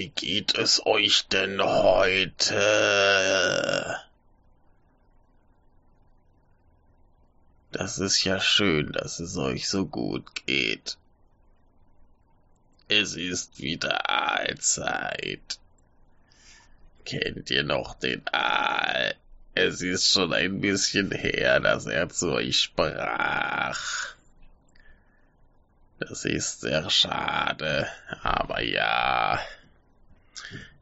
Wie geht es euch denn heute? Das ist ja schön, dass es euch so gut geht. Es ist wieder Aalzeit. Kennt ihr noch den Aal? Es ist schon ein bisschen her, dass er zu euch sprach. Das ist sehr schade, aber ja,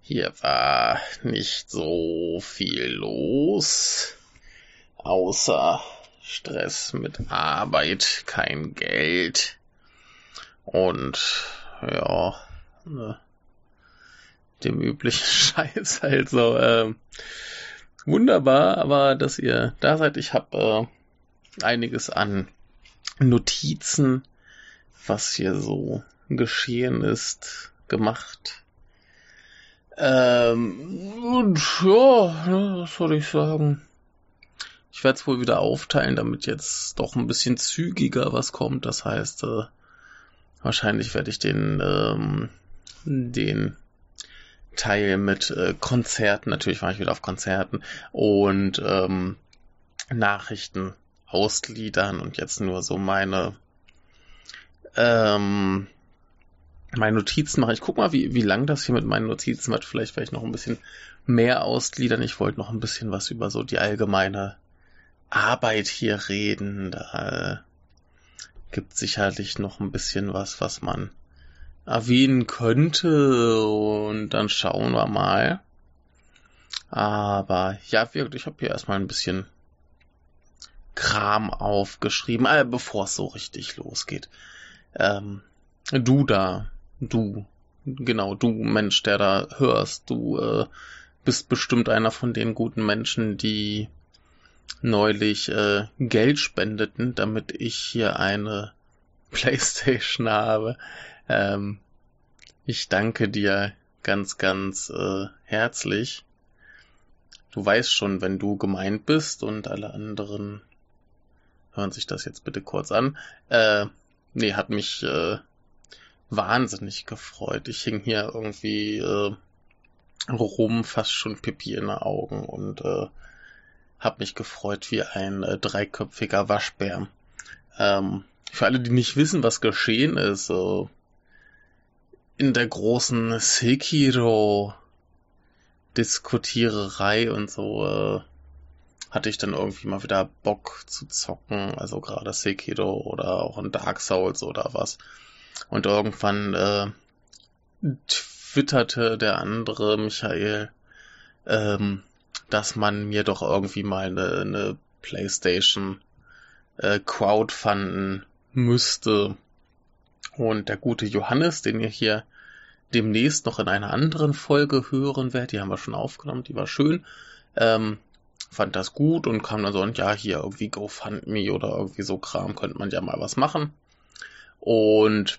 hier war nicht so viel los, außer Stress mit Arbeit, kein Geld und ja, ne, dem üblichen Scheiß halt so. Äh, wunderbar, aber dass ihr da seid. Ich habe äh, einiges an Notizen, was hier so geschehen ist, gemacht. Ähm, und ja, ne, was soll ich sagen? Ich werde es wohl wieder aufteilen, damit jetzt doch ein bisschen zügiger was kommt. Das heißt, äh, wahrscheinlich werde ich den, ähm, den Teil mit äh, Konzerten, natürlich war ich wieder auf Konzerten und ähm, Nachrichten ausgliedern und jetzt nur so meine ähm, meine Notizen mache. Ich guck mal, wie, wie lang das hier mit meinen Notizen wird. Vielleicht werde ich noch ein bisschen mehr ausgliedern. Ich wollte noch ein bisschen was über so die allgemeine Arbeit hier reden. Da gibt sicherlich noch ein bisschen was, was man erwähnen könnte. Und dann schauen wir mal. Aber ja, wirklich, ich habe hier erstmal ein bisschen Kram aufgeschrieben, äh, bevor es so richtig losgeht. Ähm, du da, du, genau, du Mensch, der da hörst, du äh, bist bestimmt einer von den guten Menschen, die neulich äh, Geld spendeten, damit ich hier eine Playstation habe. Ähm, ich danke dir ganz, ganz äh, herzlich. Du weißt schon, wenn du gemeint bist und alle anderen hören sich das jetzt bitte kurz an. Äh, nee, hat mich äh, wahnsinnig gefreut. Ich hing hier irgendwie äh, rum, fast schon Pipi in den Augen und äh, hab mich gefreut wie ein äh, dreiköpfiger Waschbär. Ähm, für alle, die nicht wissen, was geschehen ist, äh, in der großen Sekiro Diskutiererei und so äh, hatte ich dann irgendwie mal wieder Bock zu zocken, also gerade Sekiro oder auch in Dark Souls oder was. Und irgendwann äh, twitterte der andere Michael, ähm, dass man mir doch irgendwie mal eine, eine PlayStation äh, crowdfunden müsste. Und der gute Johannes, den ihr hier demnächst noch in einer anderen Folge hören werdet, die haben wir schon aufgenommen, die war schön, ähm, fand das gut und kam dann so, und ja, hier irgendwie GoFundMe oder irgendwie so Kram, könnte man ja mal was machen. Und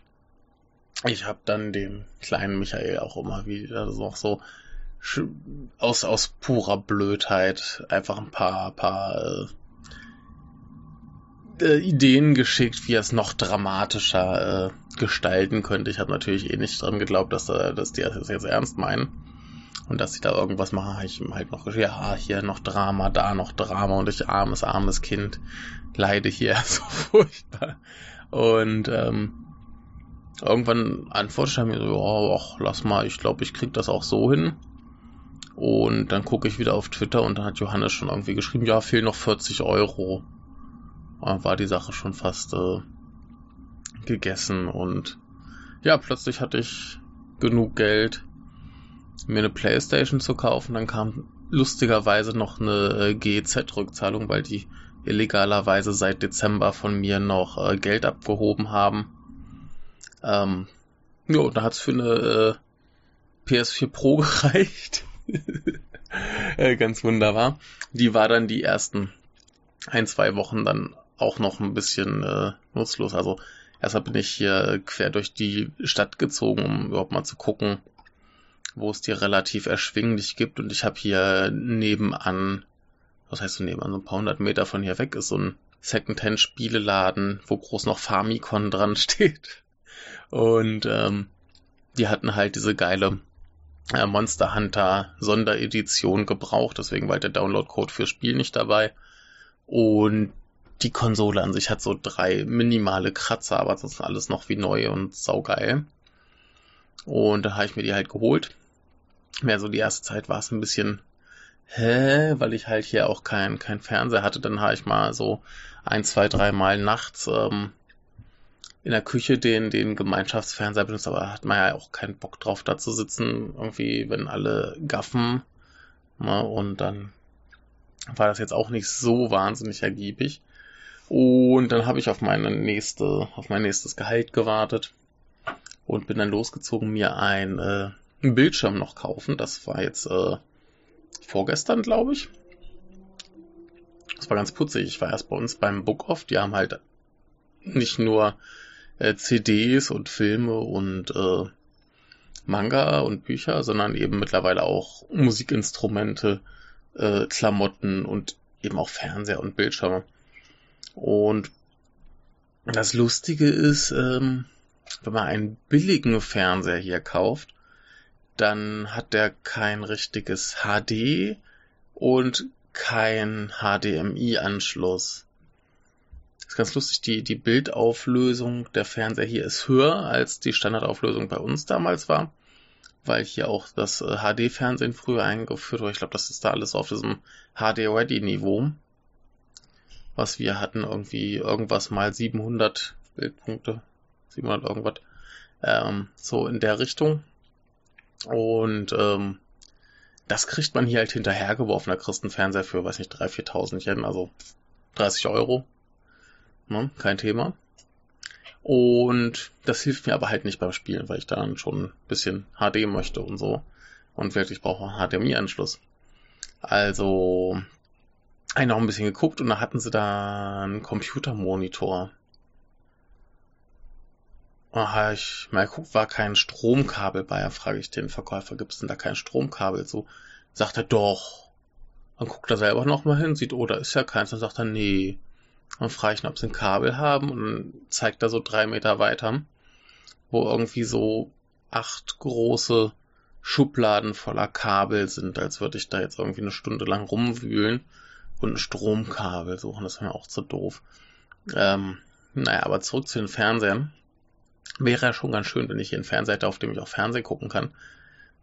ich habe dann dem kleinen Michael auch immer wieder noch so aus, aus purer Blödheit einfach ein paar, paar äh, äh, Ideen geschickt, wie er es noch dramatischer äh, gestalten könnte. Ich habe natürlich eh nicht dran geglaubt, dass, äh, dass die das jetzt ernst meinen. Und dass sie da irgendwas machen, habe ich ihm halt noch geschrieben, ja, hier noch Drama, da noch Drama und ich armes, armes Kind leide hier so furchtbar. Und ähm, irgendwann antwortet er mir so, oh, ach, lass mal, ich glaube, ich krieg das auch so hin. Und dann gucke ich wieder auf Twitter und dann hat Johannes schon irgendwie geschrieben, ja, fehlen noch 40 Euro. Da war die Sache schon fast äh, gegessen und ja, plötzlich hatte ich genug Geld, mir eine Playstation zu kaufen. Dann kam lustigerweise noch eine äh, GEZ-Rückzahlung, weil die illegalerweise seit Dezember von mir noch äh, Geld abgehoben haben. Ähm, ja, da hat's für eine äh, PS4 Pro gereicht. äh, ganz wunderbar. Die war dann die ersten ein, zwei Wochen dann auch noch ein bisschen äh, nutzlos. Also erstmal bin ich hier quer durch die Stadt gezogen, um überhaupt mal zu gucken, wo es dir relativ erschwinglich gibt. Und ich habe hier nebenan, was heißt so nebenan, so ein paar hundert Meter von hier weg ist so ein Secondhand-Spieleladen, wo groß noch Famicom dran steht. Und ähm, die hatten halt diese geile äh, Monster Hunter Sonderedition gebraucht, deswegen war halt der Download-Code fürs Spiel nicht dabei. Und die Konsole an sich hat so drei minimale Kratzer, aber sonst alles noch wie neu und saugeil. Und da habe ich mir die halt geholt. Mehr so die erste Zeit war es ein bisschen, hä, weil ich halt hier auch kein, kein Fernseher hatte. Dann habe ich mal so ein, zwei, drei Mal nachts ähm, in der Küche den, den Gemeinschaftsfernseher benutzt, aber hat man ja auch keinen Bock drauf, da zu sitzen, irgendwie, wenn alle gaffen. Ne, und dann war das jetzt auch nicht so wahnsinnig ergiebig. Und dann habe ich auf meine nächste, auf mein nächstes Gehalt gewartet und bin dann losgezogen, mir ein äh, einen Bildschirm noch kaufen. Das war jetzt äh, vorgestern, glaube ich. Das war ganz putzig. Ich war erst bei uns beim Book Off. Die haben halt nicht nur äh, CDs und Filme und äh, Manga und Bücher, sondern eben mittlerweile auch Musikinstrumente, äh, Klamotten und eben auch Fernseher und Bildschirme. Und das Lustige ist, ähm, wenn man einen billigen Fernseher hier kauft, dann hat der kein richtiges HD und kein HDMI-Anschluss. Ist ganz lustig, die, die Bildauflösung der Fernseher hier ist höher als die Standardauflösung bei uns damals war, weil hier auch das HD-Fernsehen äh, früher eingeführt wurde. Ich glaube, das ist da alles auf diesem HD-Ready-Niveau was wir hatten, irgendwie irgendwas mal 700 Bildpunkte, 700 irgendwas, ähm, so in der Richtung. Und ähm, das kriegt man hier halt hinterhergeworfen. Da kriegst du einen Fernseher für, weiß nicht, 3.000, 4.000 Yen, also 30 Euro. Ne? Kein Thema. Und das hilft mir aber halt nicht beim Spielen, weil ich dann schon ein bisschen HD möchte und so. Und wirklich brauche einen HDMI-Anschluss. Also habe noch ein bisschen geguckt und da hatten sie da einen Computermonitor. Habe ich mal geguckt, war kein Stromkabel bei. Da frage ich den Verkäufer, gibt es denn da kein Stromkabel? So sagt er doch. Dann guckt er selber nochmal hin, sieht, oh, da ist ja keins. Dann sagt er, nee. Dann frage ich ihn, ob sie ein Kabel haben und dann zeigt er so drei Meter weiter, wo irgendwie so acht große Schubladen voller Kabel sind, als würde ich da jetzt irgendwie eine Stunde lang rumwühlen und ein Stromkabel suchen. Das ist mir auch zu doof. Ähm, naja, aber zurück zu den Fernsehern. Wäre ja schon ganz schön, wenn ich hier einen Fernseher hätte, auf dem ich auch Fernsehen gucken kann.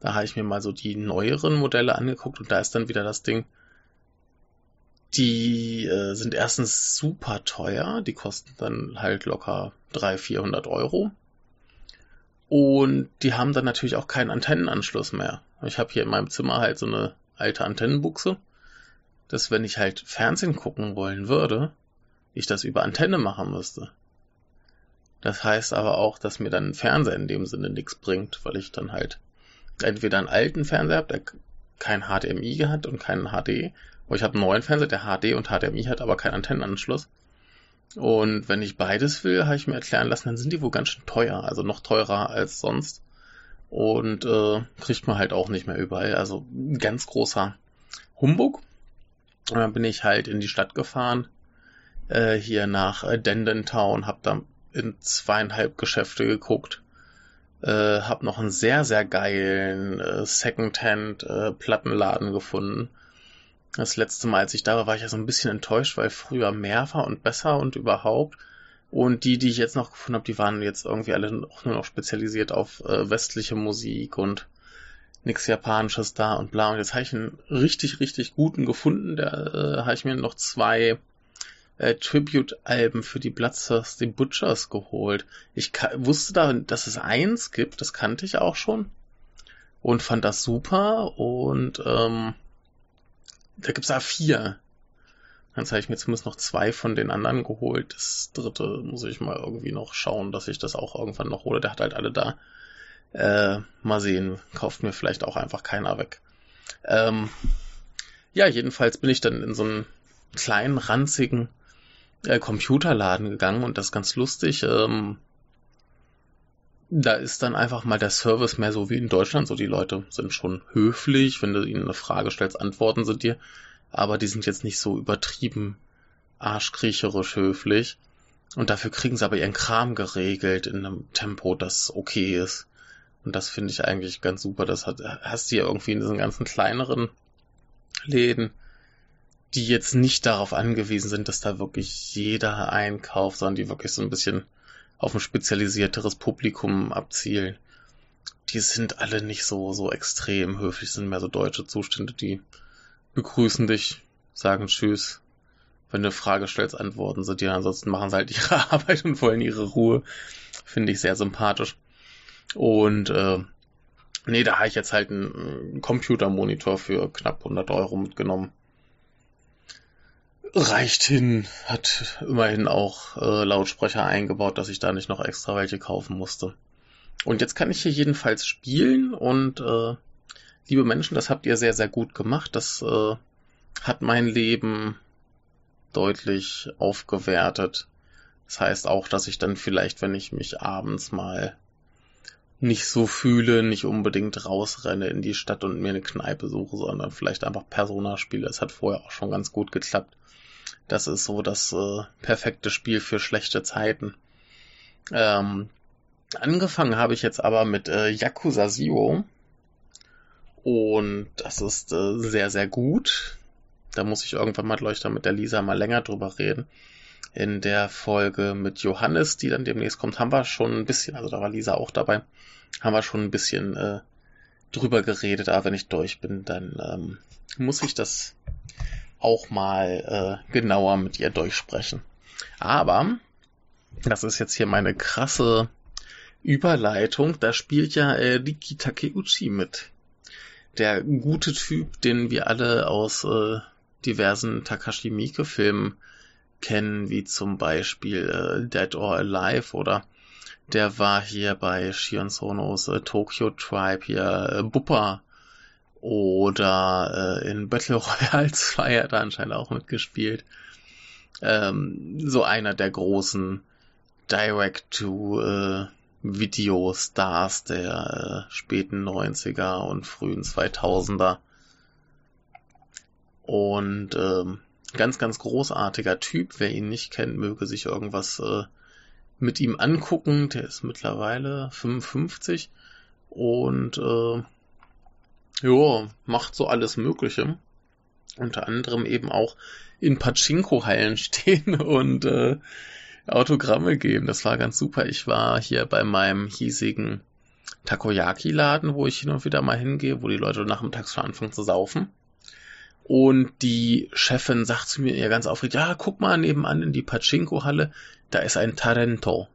Da habe ich mir mal so die neueren Modelle angeguckt und da ist dann wieder das Ding. Die äh, sind erstens super teuer, die kosten dann halt locker 300, 400 Euro. Und die haben dann natürlich auch keinen Antennenanschluss mehr. Ich habe hier in meinem Zimmer halt so eine alte Antennenbuchse dass wenn ich halt Fernsehen gucken wollen würde, ich das über Antenne machen müsste. Das heißt aber auch, dass mir dann ein Fernseher in dem Sinne nichts bringt, weil ich dann halt entweder einen alten Fernseher habe, der kein HDMI hat und keinen HD, oder ich habe einen neuen Fernseher, der HD und HDMI hat, aber keinen Antennenanschluss. Und wenn ich beides will, habe ich mir erklären lassen, dann sind die wohl ganz schön teuer, also noch teurer als sonst. Und äh, kriegt man halt auch nicht mehr überall. Also ganz großer Humbug. Und dann bin ich halt in die Stadt gefahren, äh, hier nach Dendentown, hab da in zweieinhalb Geschäfte geguckt, äh, hab noch einen sehr, sehr geilen äh, Secondhand-Plattenladen äh, gefunden. Das letzte Mal, als ich da war, war ich ja so ein bisschen enttäuscht, weil früher mehr war und besser und überhaupt. Und die, die ich jetzt noch gefunden habe, die waren jetzt irgendwie alle auch nur noch spezialisiert auf äh, westliche Musik und nichts Japanisches da und bla. Und jetzt habe ich einen richtig, richtig guten gefunden. Da äh, habe ich mir noch zwei äh, Tribute-Alben für die Bloodthirsty Butchers geholt. Ich wusste da, dass es eins gibt, das kannte ich auch schon. Und fand das super. Und ähm, da gibt's da vier. Jetzt habe ich mir zumindest noch zwei von den anderen geholt. Das dritte muss ich mal irgendwie noch schauen, dass ich das auch irgendwann noch hole. Der hat halt alle da. Äh, mal sehen, kauft mir vielleicht auch einfach keiner weg. Ähm, ja, jedenfalls bin ich dann in so einen kleinen, ranzigen äh, Computerladen gegangen und das ist ganz lustig. Ähm, da ist dann einfach mal der Service mehr so wie in Deutschland. So, die Leute sind schon höflich. Wenn du ihnen eine Frage stellst, antworten sie dir. Aber die sind jetzt nicht so übertrieben arschkriecherisch höflich. Und dafür kriegen sie aber ihren Kram geregelt in einem Tempo, das okay ist. Und das finde ich eigentlich ganz super. Das hat, hast du ja irgendwie in diesen ganzen kleineren Läden, die jetzt nicht darauf angewiesen sind, dass da wirklich jeder einkauft, sondern die wirklich so ein bisschen auf ein spezialisierteres Publikum abzielen. Die sind alle nicht so, so extrem höflich, sind mehr so deutsche Zustände, die begrüßen dich, sagen Tschüss. Wenn du eine Frage stellst, antworten sie dir. Ansonsten machen sie halt ihre Arbeit und wollen ihre Ruhe. Finde ich sehr sympathisch. Und äh, nee, da habe ich jetzt halt einen Computermonitor für knapp 100 Euro mitgenommen. Reicht hin, hat immerhin auch äh, Lautsprecher eingebaut, dass ich da nicht noch extra welche kaufen musste. Und jetzt kann ich hier jedenfalls spielen und äh, liebe Menschen, das habt ihr sehr, sehr gut gemacht. Das äh, hat mein Leben deutlich aufgewertet. Das heißt auch, dass ich dann vielleicht, wenn ich mich abends mal nicht so fühle, nicht unbedingt rausrenne in die Stadt und mir eine Kneipe suche, sondern vielleicht einfach Persona spiele. Das hat vorher auch schon ganz gut geklappt. Das ist so das äh, perfekte Spiel für schlechte Zeiten. Ähm, angefangen habe ich jetzt aber mit äh, Yakuza Zero. Und das ist äh, sehr, sehr gut. Da muss ich irgendwann mal, glaube ich, da mit der Lisa mal länger drüber reden. In der Folge mit Johannes, die dann demnächst kommt, haben wir schon ein bisschen, also da war Lisa auch dabei, haben wir schon ein bisschen äh, drüber geredet, aber wenn ich durch bin, dann ähm, muss ich das auch mal äh, genauer mit ihr durchsprechen. Aber das ist jetzt hier meine krasse Überleitung. Da spielt ja äh, Riki Takeuchi mit. Der gute Typ, den wir alle aus äh, diversen Takashi Miike-Filmen kennen, wie zum Beispiel äh, Dead or Alive oder der war hier bei Shion Sonos äh, Tokyo Tribe hier äh, Buppa oder äh, in Battle Royale 2 hat er anscheinend auch mitgespielt. Ähm, so einer der großen Direct-to-Video-Stars der äh, späten 90er und frühen 2000er. Und ähm, ganz, ganz großartiger Typ. Wer ihn nicht kennt, möge sich irgendwas äh, mit ihm angucken. Der ist mittlerweile 55 und äh, ja, macht so alles Mögliche. Unter anderem eben auch in Pachinko-Hallen stehen und äh, Autogramme geben. Das war ganz super. Ich war hier bei meinem hiesigen Takoyaki-Laden, wo ich hin und wieder mal hingehe, wo die Leute nachmittags schon anfangen zu saufen. Und die Chefin sagt zu mir ja ganz aufgeregt, ja, guck mal nebenan in die Pachinko-Halle, da ist ein Tarento.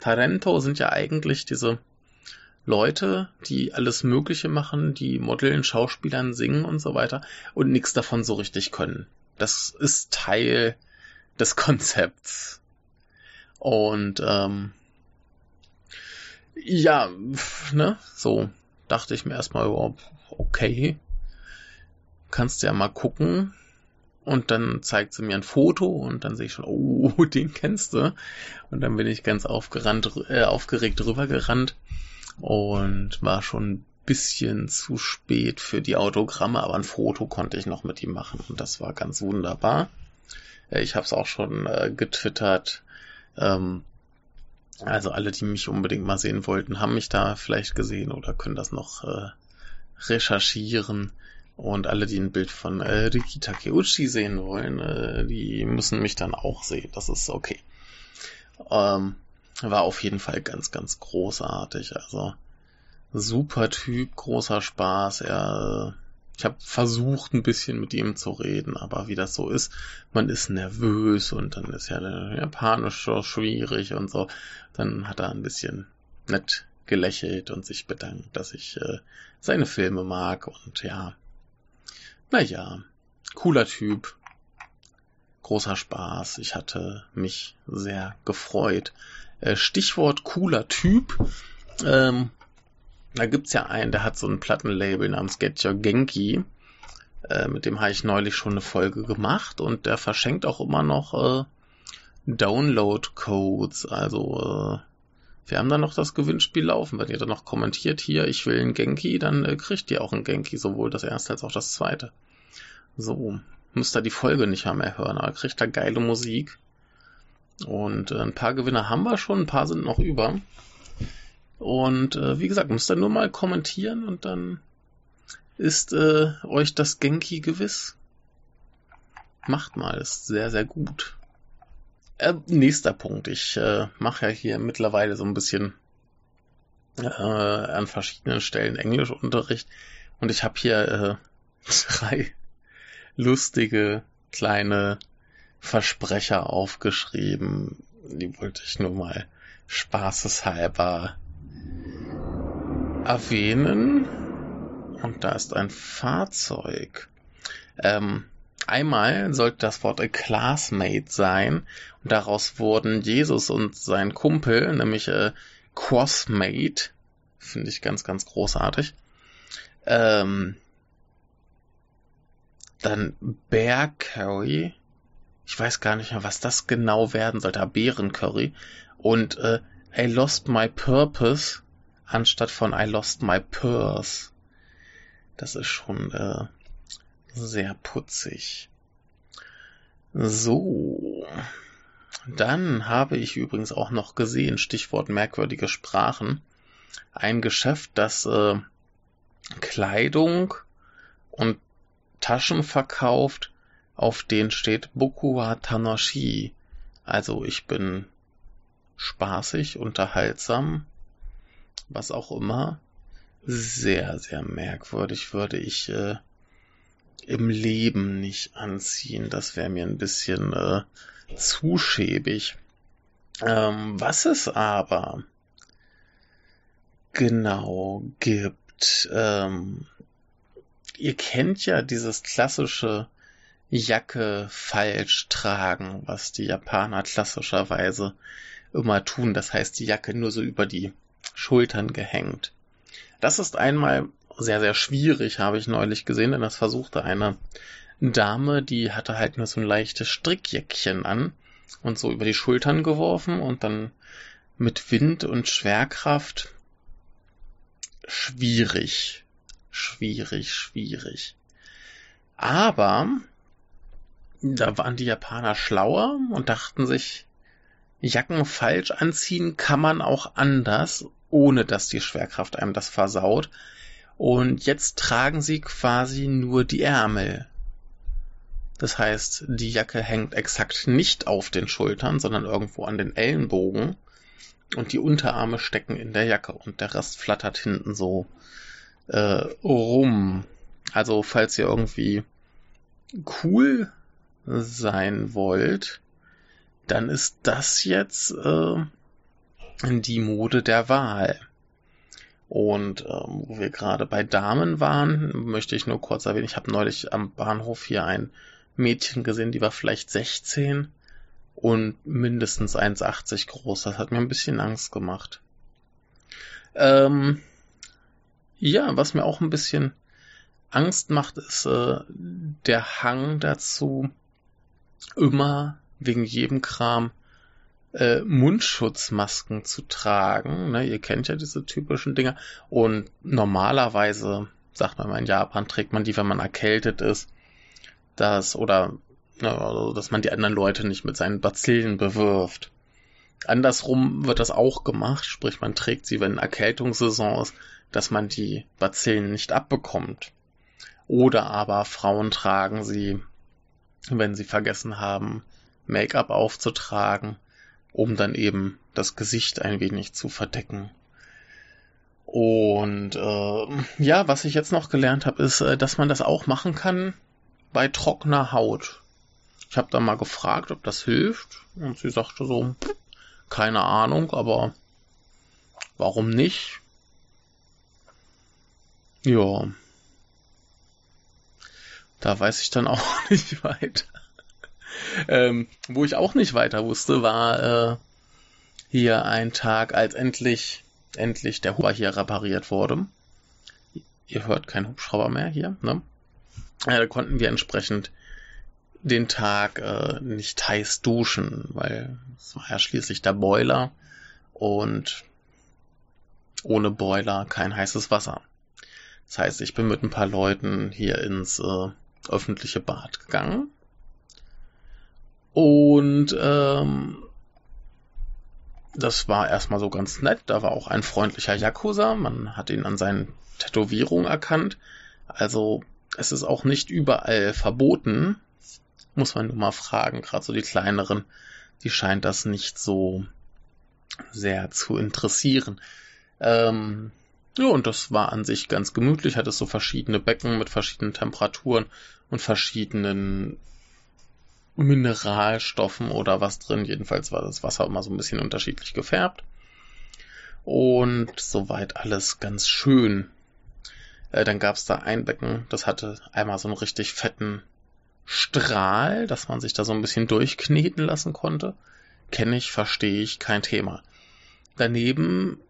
Tarento sind ja eigentlich diese Leute, die alles Mögliche machen, die Modeln, Schauspielern, singen und so weiter und nichts davon so richtig können. Das ist Teil des Konzepts. Und ähm, ja, ne, so dachte ich mir erstmal, okay, kannst ja mal gucken. Und dann zeigt sie mir ein Foto und dann sehe ich schon, oh, den kennst du. Und dann bin ich ganz aufgerannt, äh, aufgeregt rübergerannt und war schon ein bisschen zu spät für die Autogramme, aber ein Foto konnte ich noch mit ihm machen und das war ganz wunderbar. Äh, ich habe es auch schon äh, getwittert. Ähm, also alle, die mich unbedingt mal sehen wollten, haben mich da vielleicht gesehen oder können das noch äh, recherchieren. Und alle, die ein Bild von äh, Riki Takeuchi sehen wollen, äh, die müssen mich dann auch sehen. Das ist okay. Ähm, war auf jeden Fall ganz, ganz großartig. Also super Typ, großer Spaß. Er, ich habe versucht, ein bisschen mit ihm zu reden, aber wie das so ist, man ist nervös und dann ist ja Japanisch so schwierig und so. Dann hat er ein bisschen nett gelächelt und sich bedankt, dass ich äh, seine Filme mag und ja, naja, cooler Typ, großer Spaß. Ich hatte mich sehr gefreut. Äh, Stichwort cooler Typ. Ähm, da gibt's ja einen, der hat so ein Plattenlabel namens Get Your Genki. Äh, mit dem habe ich neulich schon eine Folge gemacht und der verschenkt auch immer noch äh, Download-Codes. Also äh, wir haben da noch das Gewinnspiel laufen. Wenn ihr dann noch kommentiert hier, ich will einen Genki, dann äh, kriegt ihr auch einen Genki, sowohl das erste als auch das zweite. So, müsst ihr die Folge nicht mehr hören, aber kriegt da geile Musik. Und äh, ein paar Gewinner haben wir schon, ein paar sind noch über. Und äh, wie gesagt, müsst ihr nur mal kommentieren und dann ist äh, euch das Genki gewiss. Macht mal, ist sehr, sehr gut. Äh, nächster Punkt. Ich äh, mache ja hier mittlerweile so ein bisschen äh, an verschiedenen Stellen Englischunterricht und ich habe hier äh, drei lustige kleine Versprecher aufgeschrieben. Die wollte ich nur mal spaßeshalber erwähnen. Und da ist ein Fahrzeug. Ähm, einmal sollte das Wort a classmate sein. Und daraus wurden Jesus und sein Kumpel, nämlich äh, Crossmate. Finde ich ganz, ganz großartig. Ähm, dann Bear Curry. Ich weiß gar nicht mehr, was das genau werden sollte. Bären Curry. Und äh, I lost my purpose anstatt von I lost my purse. Das ist schon äh, sehr putzig. So. Dann habe ich übrigens auch noch gesehen, Stichwort merkwürdige Sprachen, ein Geschäft, das äh, Kleidung und Taschen verkauft, auf denen steht Bokua Tanashi. Also ich bin spaßig, unterhaltsam, was auch immer sehr, sehr merkwürdig würde ich äh, im Leben nicht anziehen. Das wäre mir ein bisschen äh, zu schäbig. Ähm, was es aber genau gibt, ähm, ihr kennt ja dieses klassische Jacke falsch tragen, was die Japaner klassischerweise immer tun. Das heißt, die Jacke nur so über die Schultern gehängt. Das ist einmal sehr, sehr schwierig, habe ich neulich gesehen, denn das versuchte eine Dame, die hatte halt nur so ein leichtes Strickjäckchen an und so über die Schultern geworfen und dann mit Wind und Schwerkraft schwierig, schwierig, schwierig. Aber da waren die Japaner schlauer und dachten sich, Jacken falsch anziehen kann man auch anders ohne dass die Schwerkraft einem das versaut. Und jetzt tragen sie quasi nur die Ärmel. Das heißt, die Jacke hängt exakt nicht auf den Schultern, sondern irgendwo an den Ellenbogen. Und die Unterarme stecken in der Jacke und der Rest flattert hinten so äh, rum. Also falls ihr irgendwie cool sein wollt, dann ist das jetzt äh, die Mode der Wahl. Und ähm, wo wir gerade bei Damen waren, möchte ich nur kurz erwähnen, ich habe neulich am Bahnhof hier ein Mädchen gesehen, die war vielleicht 16 und mindestens 1,80 groß. Das hat mir ein bisschen Angst gemacht. Ähm, ja, was mir auch ein bisschen Angst macht, ist äh, der Hang dazu, immer wegen jedem Kram äh, Mundschutzmasken zu tragen. Ne? Ihr kennt ja diese typischen Dinger. Und normalerweise, sagt man mal, in Japan trägt man die, wenn man erkältet ist. Das, oder ne, also, dass man die anderen Leute nicht mit seinen Bazillen bewirft. Andersrum wird das auch gemacht, sprich man trägt sie, wenn Erkältungssaison ist, dass man die Bazillen nicht abbekommt. Oder aber Frauen tragen sie, wenn sie vergessen haben, Make-up aufzutragen um dann eben das Gesicht ein wenig zu verdecken. Und äh, ja, was ich jetzt noch gelernt habe, ist, äh, dass man das auch machen kann bei trockener Haut. Ich habe da mal gefragt, ob das hilft, und sie sagte so, keine Ahnung, aber warum nicht? Ja. Da weiß ich dann auch nicht weiter. Ähm, wo ich auch nicht weiter wusste, war äh, hier ein Tag, als endlich, endlich der Hubschrauber hier repariert wurde. Ihr hört keinen Hubschrauber mehr hier, ne? Ja, da konnten wir entsprechend den Tag äh, nicht heiß duschen, weil es war ja schließlich der Boiler und ohne Boiler kein heißes Wasser. Das heißt, ich bin mit ein paar Leuten hier ins äh, öffentliche Bad gegangen und ähm, das war erstmal so ganz nett. Da war auch ein freundlicher Yakuza. Man hat ihn an seinen Tätowierungen erkannt. Also es ist auch nicht überall verboten. Muss man nur mal fragen. Gerade so die kleineren, die scheint das nicht so sehr zu interessieren. Ähm, ja, und das war an sich ganz gemütlich. Hat es so verschiedene Becken mit verschiedenen Temperaturen und verschiedenen Mineralstoffen oder was drin. Jedenfalls war das Wasser immer so ein bisschen unterschiedlich gefärbt. Und soweit alles ganz schön. Äh, dann gab es da ein Becken, das hatte einmal so einen richtig fetten Strahl, dass man sich da so ein bisschen durchkneten lassen konnte. Kenne ich, verstehe ich, kein Thema. Daneben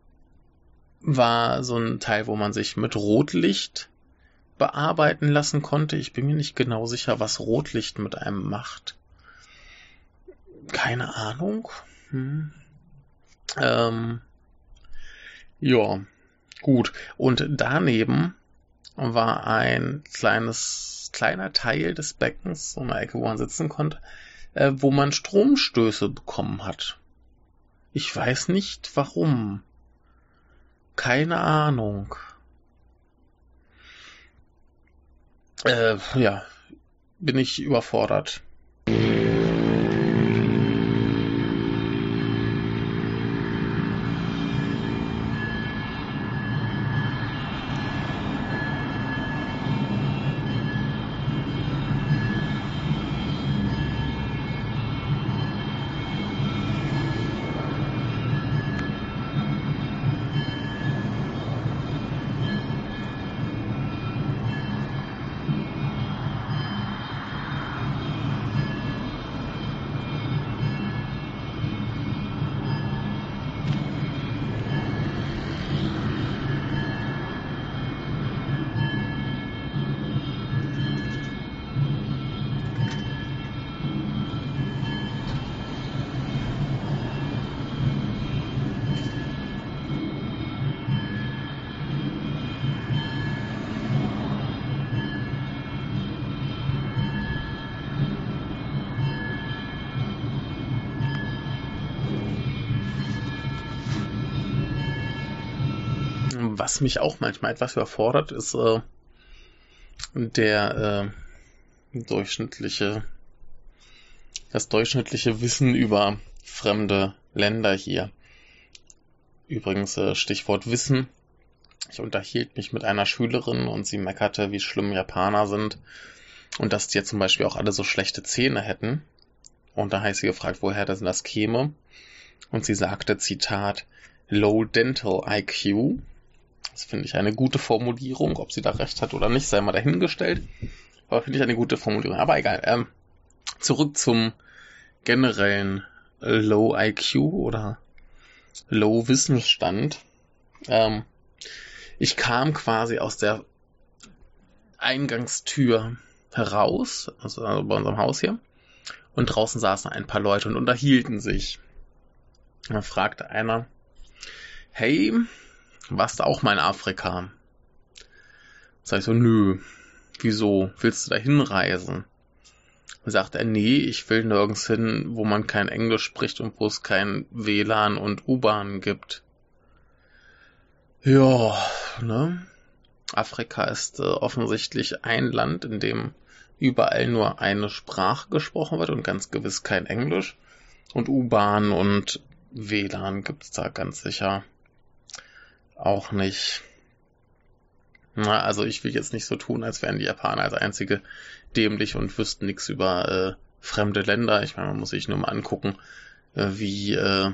war so ein Teil, wo man sich mit Rotlicht bearbeiten lassen konnte. Ich bin mir nicht genau sicher, was Rotlicht mit einem macht. Keine Ahnung. Hm. Ähm, ja, gut. Und daneben war ein kleines, kleiner Teil des Beckens, so eine Ecke, wo man sitzen konnte, äh, wo man Stromstöße bekommen hat. Ich weiß nicht warum. Keine Ahnung. Äh, ja, bin ich überfordert. Was mich auch manchmal etwas überfordert, ist äh, der äh, durchschnittliche, das durchschnittliche Wissen über fremde Länder hier. Übrigens, äh, Stichwort Wissen. Ich unterhielt mich mit einer Schülerin und sie meckerte, wie schlimm Japaner sind und dass die jetzt zum Beispiel auch alle so schlechte Zähne hätten. Und da ich sie gefragt, woher das, das käme. Und sie sagte, Zitat, Low Dental IQ. Das finde ich eine gute Formulierung. Ob sie da recht hat oder nicht, sei mal dahingestellt. Aber finde ich eine gute Formulierung. Aber egal. Ähm, zurück zum generellen Low IQ oder Low Wissensstand. Ähm, ich kam quasi aus der Eingangstür heraus, also bei unserem Haus hier, und draußen saßen ein paar Leute und unterhielten sich. Da fragte einer, hey, warst du auch mal in Afrika? Sag ich so, nö, wieso, willst du da hinreisen? Sagt er, nee, ich will nirgends hin, wo man kein Englisch spricht und wo es kein WLAN und U-Bahn gibt. Ja, ne? Afrika ist äh, offensichtlich ein Land, in dem überall nur eine Sprache gesprochen wird und ganz gewiss kein Englisch. Und U-Bahn und WLAN gibt's da ganz sicher auch nicht. Na, also ich will jetzt nicht so tun, als wären die Japaner als einzige dämlich und wüssten nichts über äh, fremde Länder. Ich meine, man muss sich nur mal angucken, äh, wie äh,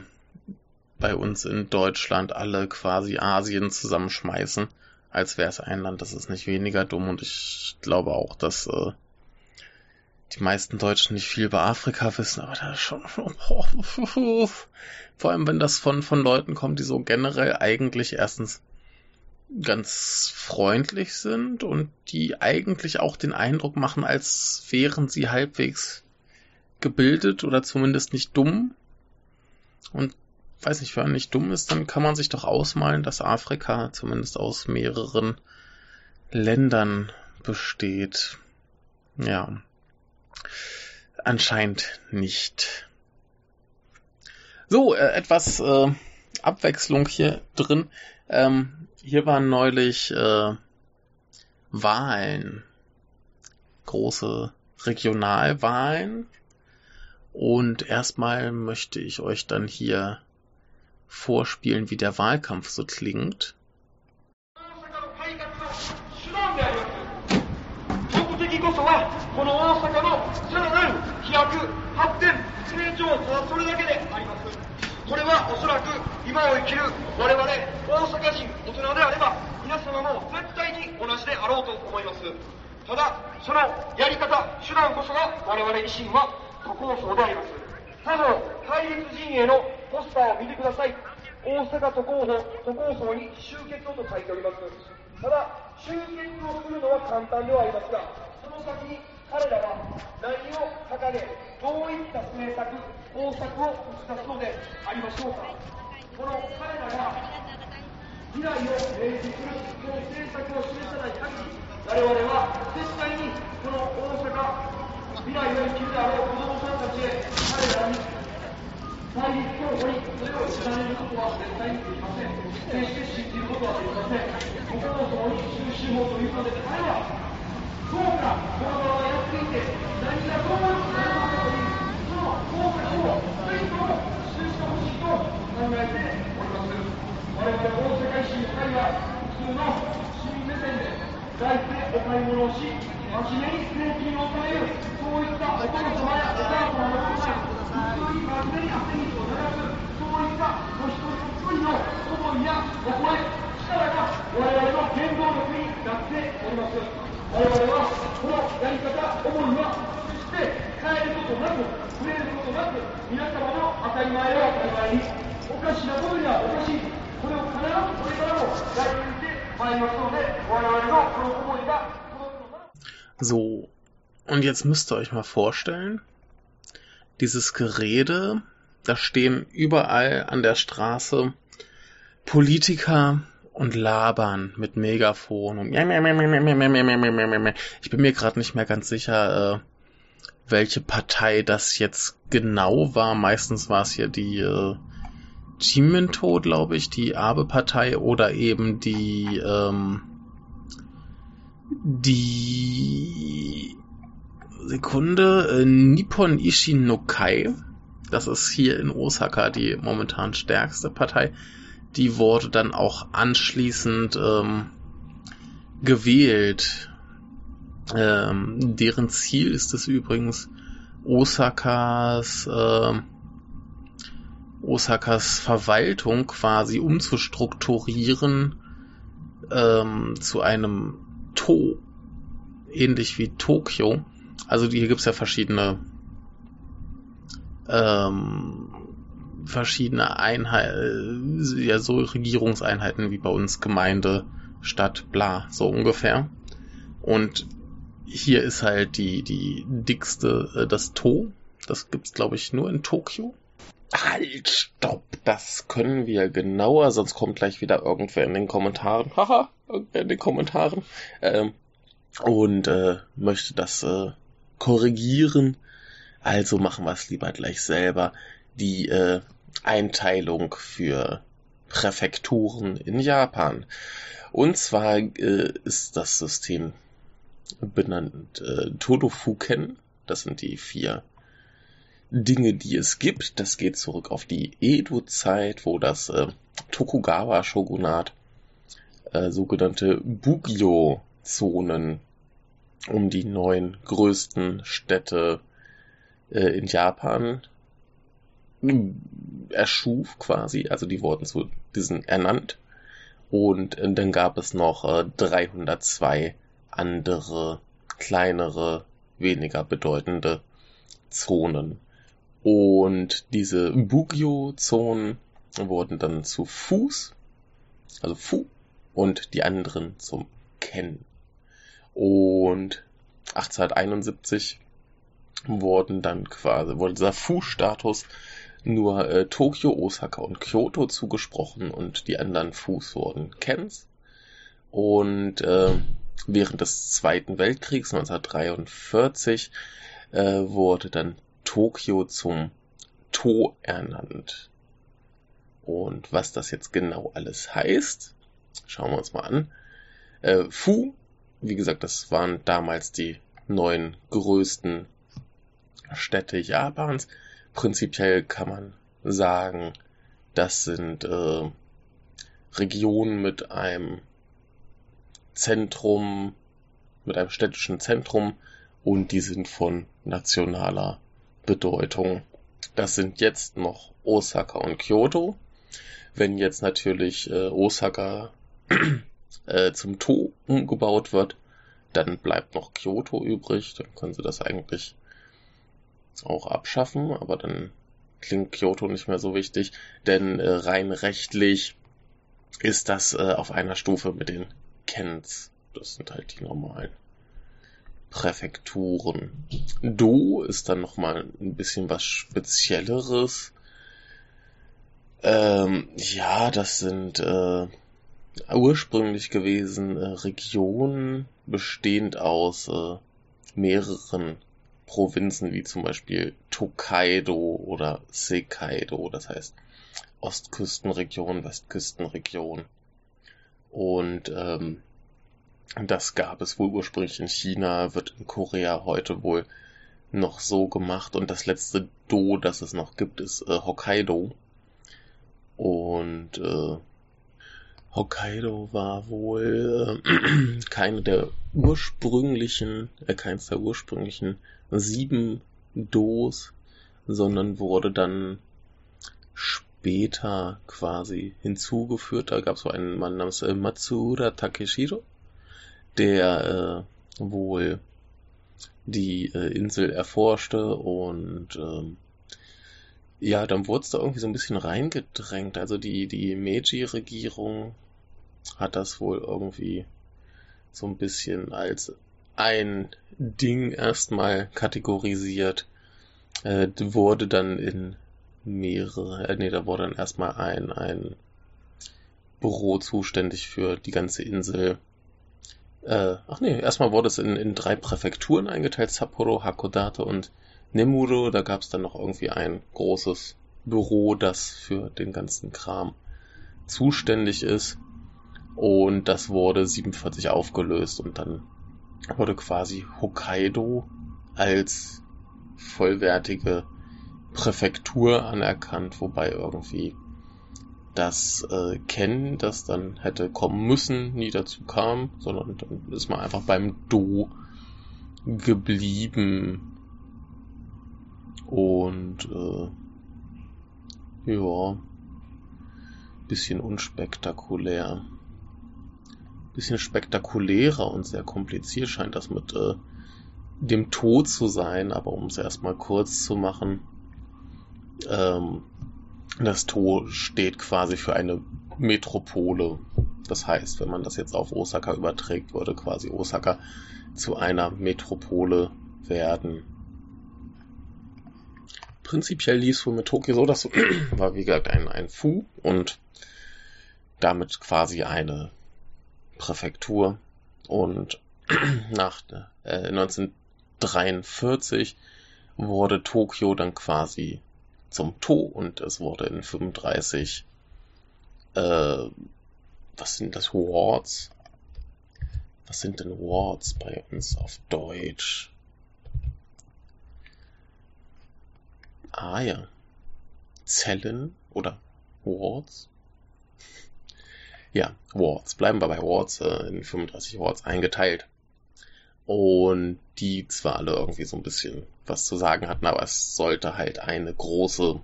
bei uns in Deutschland alle quasi Asien zusammenschmeißen, als wäre es ein Land. Das ist nicht weniger dumm und ich glaube auch, dass äh, die meisten Deutschen nicht viel über Afrika wissen, aber da ist schon vor allem wenn das von von Leuten kommt, die so generell eigentlich erstens ganz freundlich sind und die eigentlich auch den Eindruck machen, als wären sie halbwegs gebildet oder zumindest nicht dumm. Und weiß nicht, wenn man nicht dumm ist, dann kann man sich doch ausmalen, dass Afrika zumindest aus mehreren Ländern besteht. Ja. Anscheinend nicht. So, äh, etwas äh, Abwechslung hier drin. Ähm, hier waren neulich äh, Wahlen, große Regionalwahlen. Und erstmal möchte ich euch dann hier vorspielen, wie der Wahlkampf so klingt. こそはこの大阪のさらなる飛躍発展成長とはそれだけでありますこれはおそらく今を生きる我々大阪人大人であれば皆様も絶対に同じであろうと思いますただそのやり方手段こそが我々維新は都構想であります。他の対立陣営のポスターを見てください大阪都構想都構想に集結をと書いておりますただ集結をするのは簡単ではあります。がの先に彼らは何を掲げ、どういった政策、方策を打ち出すのでありましょうか。この彼らが未来を明示するその政策を示さない限り、我々は絶対にこの大阪、未来を生きるであろう子どもさんたちへ、彼らに対立候補にそれを委ねることは絶対にできません。決して信じることはできません。ここのそのに収集法というのであれば、どうかこのままやっていて何がどうなるのかというその効果をぜひとも示してほしいと考えております我々大阪維新の会は我々の原動力になっております我々はこのやり方、思いは決して変えることなく、触れることなく、皆様の当たり前を当たり前に、おかしなことにはおかしい、これを必ずこれからもやり続けまいりますので、我々のこの思いが So, und jetzt müsst ihr euch mal vorstellen, dieses Gerede, da stehen überall an der Straße Politiker, und labern mit Megafon ich bin mir gerade nicht mehr ganz sicher, äh, welche Partei das jetzt genau war. Meistens war es hier die äh, Chiminto, glaube ich, die Abe-Partei oder eben die ähm, die Sekunde äh, Nippon Ishinokai. Das ist hier in Osaka die momentan stärkste Partei die wurde dann auch anschließend ähm, gewählt. Ähm, deren Ziel ist es übrigens, Osakas, äh, Osakas Verwaltung quasi umzustrukturieren ähm, zu einem To, ähnlich wie Tokio. Also hier gibt's ja verschiedene ähm, verschiedene Einheiten, äh, ja, so Regierungseinheiten wie bei uns Gemeinde, Stadt, bla, so ungefähr. Und hier ist halt die, die dickste, äh, das To. Das gibt's, glaube ich, nur in Tokio. Halt, stopp, das können wir genauer, sonst kommt gleich wieder irgendwer in den Kommentaren. Haha, irgendwer in den Kommentaren. Ähm, und äh, möchte das äh, korrigieren. Also machen wir es lieber gleich selber die äh, Einteilung für Präfekturen in Japan. Und zwar äh, ist das System benannt äh, Todofuken. Das sind die vier Dinge, die es gibt. Das geht zurück auf die Edo-Zeit, wo das äh, Tokugawa-Shogunat äh, sogenannte Bugyo-Zonen um die neun größten Städte äh, in Japan erschuf quasi, also die wurden zu diesen ernannt. Und äh, dann gab es noch äh, 302 andere, kleinere, weniger bedeutende Zonen. Und diese Bugyo-Zonen wurden dann zu Fuß, also Fu, und die anderen zum Ken. Und 1871 wurden dann quasi, wurde dieser Fu-Status nur äh, Tokio, Osaka und Kyoto zugesprochen und die anderen Fuß wurden Kens. Und äh, während des Zweiten Weltkriegs 1943 äh, wurde dann Tokio zum To ernannt. Und was das jetzt genau alles heißt, schauen wir uns mal an. Äh, Fu, wie gesagt, das waren damals die neun größten Städte Japans. Prinzipiell kann man sagen, das sind äh, Regionen mit einem Zentrum, mit einem städtischen Zentrum und die sind von nationaler Bedeutung. Das sind jetzt noch Osaka und Kyoto. Wenn jetzt natürlich äh, Osaka äh, zum To umgebaut wird, dann bleibt noch Kyoto übrig. Dann können sie das eigentlich auch abschaffen, aber dann klingt Kyoto nicht mehr so wichtig, denn äh, rein rechtlich ist das äh, auf einer Stufe mit den Kents. Das sind halt die normalen Präfekturen. Do ist dann nochmal ein bisschen was Spezielleres. Ähm, ja, das sind äh, ursprünglich gewesen äh, Regionen bestehend aus äh, mehreren Provinzen, wie zum Beispiel Tokaido oder Sekaido, das heißt Ostküstenregion, Westküstenregion. Und ähm, das gab es wohl ursprünglich in China, wird in Korea heute wohl noch so gemacht. Und das letzte Do, das es noch gibt, ist äh, Hokkaido. Und äh, Hokkaido war wohl äh, keine der ursprünglichen, äh, keins der ursprünglichen sieben Dos, sondern wurde dann später quasi hinzugeführt. Da gab es so einen Mann namens äh, Matsuda Takeshiro der äh, wohl die äh, Insel erforschte und ähm, ja, dann wurde es da irgendwie so ein bisschen reingedrängt. Also die, die Meiji-Regierung hat das wohl irgendwie so ein bisschen als ein Ding erstmal kategorisiert, äh, wurde dann in mehrere, äh, nee, da wurde dann erstmal ein, ein Büro zuständig für die ganze Insel äh, ach nee, erstmal wurde es in, in drei Präfekturen eingeteilt, Sapporo, Hakodate und Nemuro. Da gab es dann noch irgendwie ein großes Büro, das für den ganzen Kram zuständig ist. Und das wurde 47 aufgelöst und dann wurde quasi Hokkaido als vollwertige Präfektur anerkannt, wobei irgendwie das äh, Ken, das dann hätte kommen müssen, nie dazu kam, sondern dann ist man einfach beim Do geblieben. Und äh, ja, bisschen unspektakulär. Bisschen spektakulärer und sehr kompliziert scheint das mit äh, dem Tod zu sein, aber um es erstmal kurz zu machen, ähm, das To steht quasi für eine Metropole. Das heißt, wenn man das jetzt auf Osaka überträgt, würde quasi Osaka zu einer Metropole werden. Prinzipiell lief es wohl mit Tokio so, dass war wie gesagt ein, ein Fu und damit quasi eine Präfektur. Und nach äh, 1943 wurde Tokio dann quasi zum To und es wurde in 35 äh, was sind das Wards? Was sind denn Wards bei uns auf Deutsch? Ah ja. Zellen oder Wards? Ja, Wards. Bleiben wir bei Wards, äh, in 35 Wards eingeteilt und die zwar alle irgendwie so ein bisschen was zu sagen hatten, aber es sollte halt eine große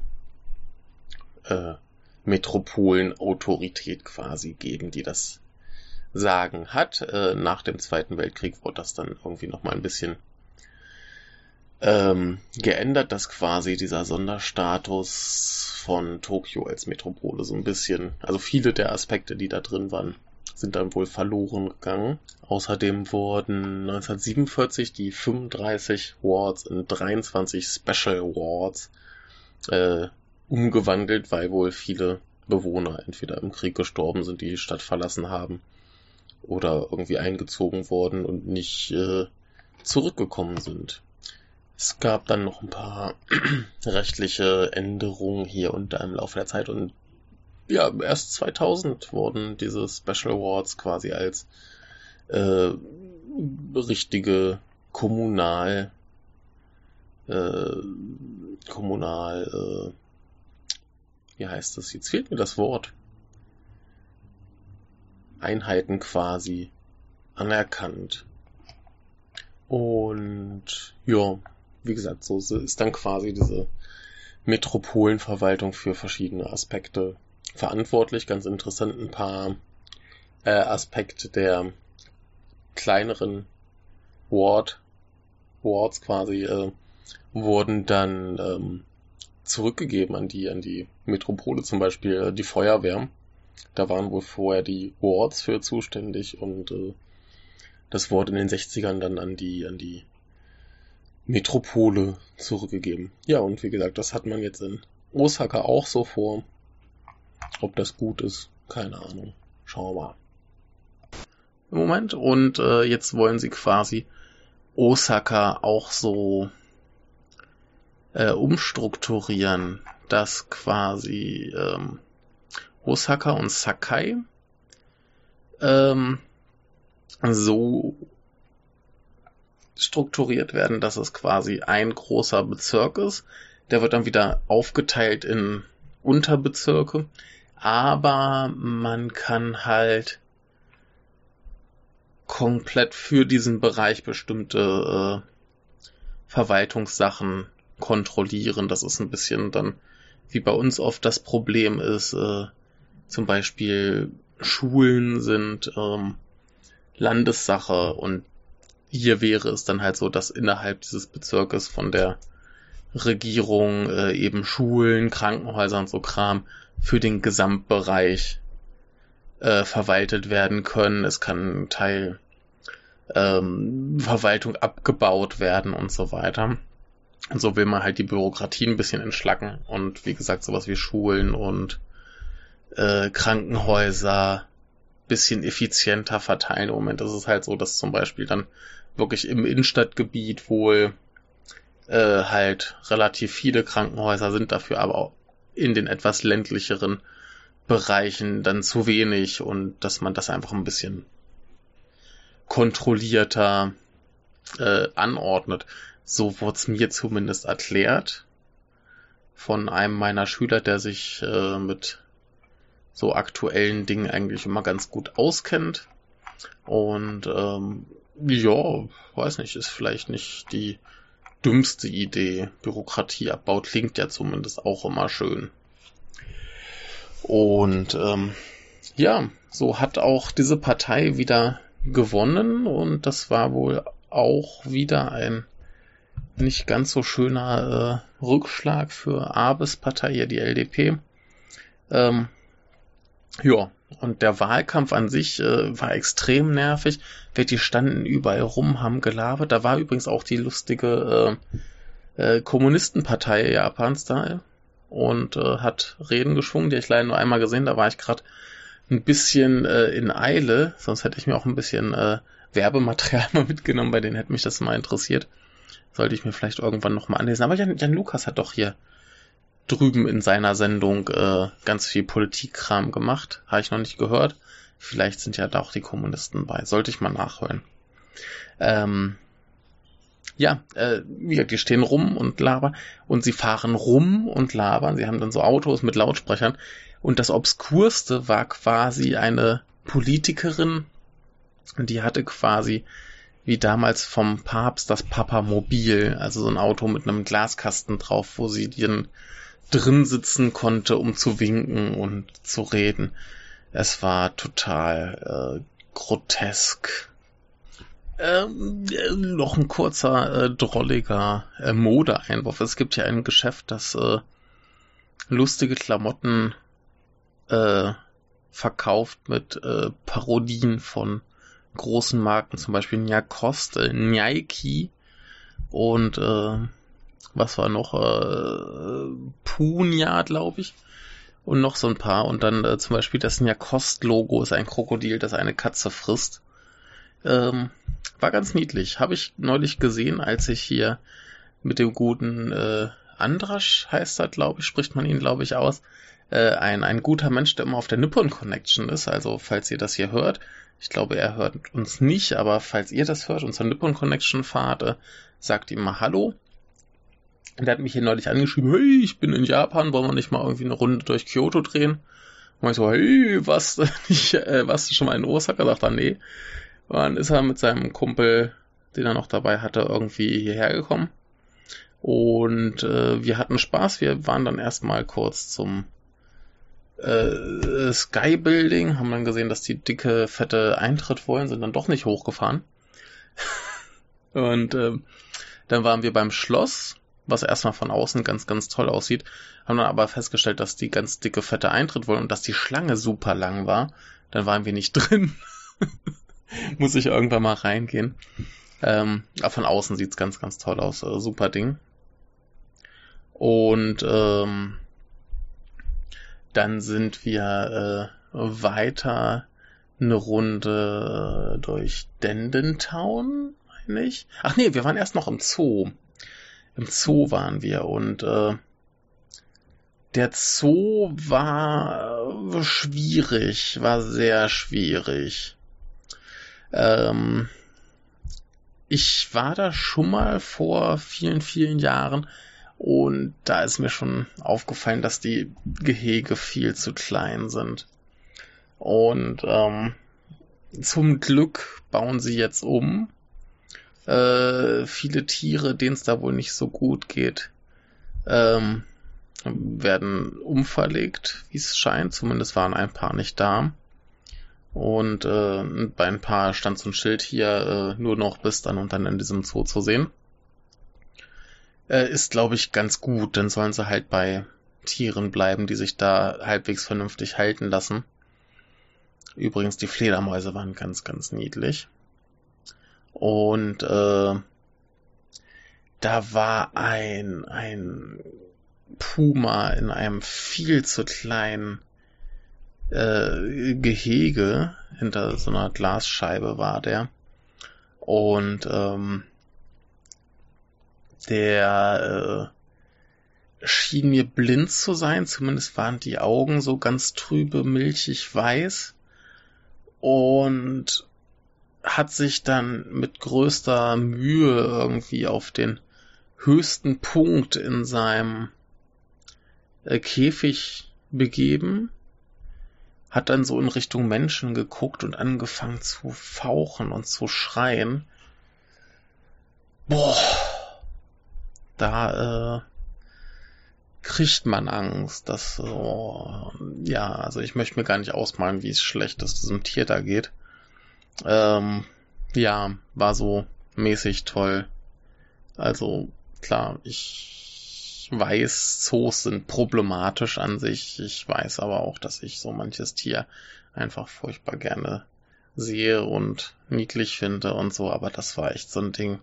äh, Metropolenautorität quasi geben, die das Sagen hat. Äh, nach dem Zweiten Weltkrieg wurde das dann irgendwie nochmal ein bisschen ähm, geändert, dass quasi dieser Sonderstatus von Tokio als Metropole so ein bisschen, also viele der Aspekte, die da drin waren, sind dann wohl verloren gegangen. Außerdem wurden 1947 die 35 Wards in 23 Special Wards äh, umgewandelt, weil wohl viele Bewohner entweder im Krieg gestorben sind, die die Stadt verlassen haben, oder irgendwie eingezogen worden und nicht äh, zurückgekommen sind. Es gab dann noch ein paar rechtliche Änderungen hier und da im Laufe der Zeit und ja, erst 2000 wurden diese Special Awards quasi als äh, richtige kommunal äh, kommunal äh, wie heißt das? Jetzt fehlt mir das Wort. Einheiten quasi anerkannt. Und ja, wie gesagt, so ist dann quasi diese Metropolenverwaltung für verschiedene Aspekte verantwortlich. Ganz interessant, ein paar äh, Aspekte der kleineren Ward, Wards quasi äh, wurden dann ähm, zurückgegeben an die, an die Metropole, zum Beispiel äh, die Feuerwehr. Da waren wohl vorher die Wards für zuständig und äh, das Wort in den 60ern dann an die, an die Metropole zurückgegeben. Ja, und wie gesagt, das hat man jetzt in Osaka auch so vor. Ob das gut ist, keine Ahnung. Schauen wir mal. Im Moment. Und äh, jetzt wollen sie quasi Osaka auch so äh, umstrukturieren, dass quasi ähm, Osaka und Sakai ähm, so strukturiert werden, dass es quasi ein großer Bezirk ist. Der wird dann wieder aufgeteilt in Unterbezirke. Aber man kann halt komplett für diesen Bereich bestimmte äh, Verwaltungssachen kontrollieren. Das ist ein bisschen dann, wie bei uns oft das Problem ist, äh, zum Beispiel Schulen sind ähm, Landessache und hier wäre es dann halt so, dass innerhalb dieses Bezirkes von der Regierung äh, eben Schulen, Krankenhäuser und so Kram für den Gesamtbereich äh, verwaltet werden können. Es kann ein Teil ähm, Verwaltung abgebaut werden und so weiter. Und so will man halt die Bürokratie ein bisschen entschlacken und wie gesagt sowas wie Schulen und äh, Krankenhäuser bisschen effizienter verteilen. Im Moment ist es halt so, dass zum Beispiel dann wirklich im Innenstadtgebiet wohl äh, halt relativ viele Krankenhäuser sind, dafür aber auch in den etwas ländlicheren Bereichen dann zu wenig und dass man das einfach ein bisschen kontrollierter äh, anordnet. So wurde es mir zumindest erklärt von einem meiner Schüler, der sich äh, mit so aktuellen Dingen eigentlich immer ganz gut auskennt. Und ähm, ja, weiß nicht, ist vielleicht nicht die dümmste Idee. Bürokratieabbau klingt ja zumindest auch immer schön. Und ähm, ja, so hat auch diese Partei wieder gewonnen und das war wohl auch wieder ein nicht ganz so schöner äh, Rückschlag für Abes Partei, ja die LDP. Ähm, ja, und der Wahlkampf an sich äh, war extrem nervig. Die standen überall rum, haben gelabert. Da war übrigens auch die lustige äh, äh, Kommunistenpartei Japans da und äh, hat Reden geschwungen, die ich leider nur einmal gesehen. Da war ich gerade ein bisschen äh, in Eile, sonst hätte ich mir auch ein bisschen äh, Werbematerial mal mitgenommen, bei denen hätte mich das mal interessiert. Sollte ich mir vielleicht irgendwann nochmal anlesen. Aber Jan, Jan Lukas hat doch hier drüben in seiner Sendung äh, ganz viel Politikkram gemacht. Habe ich noch nicht gehört. Vielleicht sind ja da auch die Kommunisten bei. Sollte ich mal nachhören. Ähm, ja, äh, wie gesagt, die stehen rum und labern und sie fahren rum und labern. Sie haben dann so Autos mit Lautsprechern. Und das Obskurste war quasi eine Politikerin, die hatte quasi wie damals vom Papst das Papamobil, also so ein Auto mit einem Glaskasten drauf, wo sie den drin sitzen konnte, um zu winken und zu reden. Es war total äh, grotesk. Ähm, äh, noch ein kurzer, äh, drolliger äh, Modeeinwurf. Es gibt ja ein Geschäft, das äh, lustige Klamotten äh, verkauft mit äh, Parodien von großen Marken, zum Beispiel Nyakoste, Nike und äh, was war noch, äh, Punia, glaube ich. Und noch so ein paar. Und dann äh, zum Beispiel das Nyakost-Logo ist ein Krokodil, das eine Katze frisst. Ähm, war ganz niedlich. Habe ich neulich gesehen, als ich hier mit dem guten äh, Andrasch heißt er, glaube ich, spricht man ihn, glaube ich, aus. Äh, ein, ein guter Mensch, der immer auf der Nippon Connection ist. Also, falls ihr das hier hört, ich glaube, er hört uns nicht, aber falls ihr das hört, unser Nippon Connection fahrt, äh, sagt ihm mal Hallo. Und der hat mich hier neulich angeschrieben, hey, ich bin in Japan, wollen wir nicht mal irgendwie eine Runde durch Kyoto drehen? Und ich so, hey, was, ich, äh, warst du schon mal in Osaka? Sagt er, nee. Und dann ist er mit seinem Kumpel, den er noch dabei hatte, irgendwie hierher gekommen. Und äh, wir hatten Spaß. Wir waren dann erstmal kurz zum äh, Sky Building, haben dann gesehen, dass die dicke, fette Eintritt wollen, sind dann doch nicht hochgefahren. und äh, dann waren wir beim Schloss, was erstmal von außen ganz, ganz toll aussieht, haben dann aber festgestellt, dass die ganz dicke, fette Eintritt wollen und dass die Schlange super lang war. Dann waren wir nicht drin. Muss ich irgendwann mal reingehen. Ähm, aber von außen sieht's ganz, ganz toll aus. Äh, super Ding. Und ähm, dann sind wir äh, weiter eine Runde durch Dendentown, meine ich. Ach nee, wir waren erst noch im Zoo. Im Zoo waren wir und äh, der Zoo war äh, schwierig, war sehr schwierig. Ähm, ich war da schon mal vor vielen, vielen Jahren und da ist mir schon aufgefallen, dass die Gehege viel zu klein sind. Und ähm, zum Glück bauen sie jetzt um. Äh, viele Tiere, denen es da wohl nicht so gut geht, ähm, werden umverlegt, wie es scheint. Zumindest waren ein paar nicht da. Und äh, bei ein paar stand so ein Schild hier äh, nur noch bis dann und dann in diesem Zoo zu sehen äh, ist, glaube ich, ganz gut. Dann sollen sie halt bei Tieren bleiben, die sich da halbwegs vernünftig halten lassen. Übrigens, die Fledermäuse waren ganz, ganz niedlich. Und äh, da war ein, ein Puma in einem viel zu kleinen äh, Gehege. Hinter so einer Glasscheibe war der. Und ähm, der äh, schien mir blind zu sein, zumindest waren die Augen so ganz trübe, milchig weiß. Und hat sich dann mit größter Mühe irgendwie auf den höchsten Punkt in seinem äh, Käfig begeben, hat dann so in Richtung Menschen geguckt und angefangen zu fauchen und zu schreien. Boah, da äh, kriegt man Angst. dass so, ja, also ich möchte mir gar nicht ausmalen, wie es schlecht ist, diesem Tier da geht. Ähm, ja, war so mäßig toll. Also klar, ich weiß, Zoos sind problematisch an sich. Ich weiß aber auch, dass ich so manches Tier einfach furchtbar gerne sehe und niedlich finde und so, aber das war echt so ein Ding.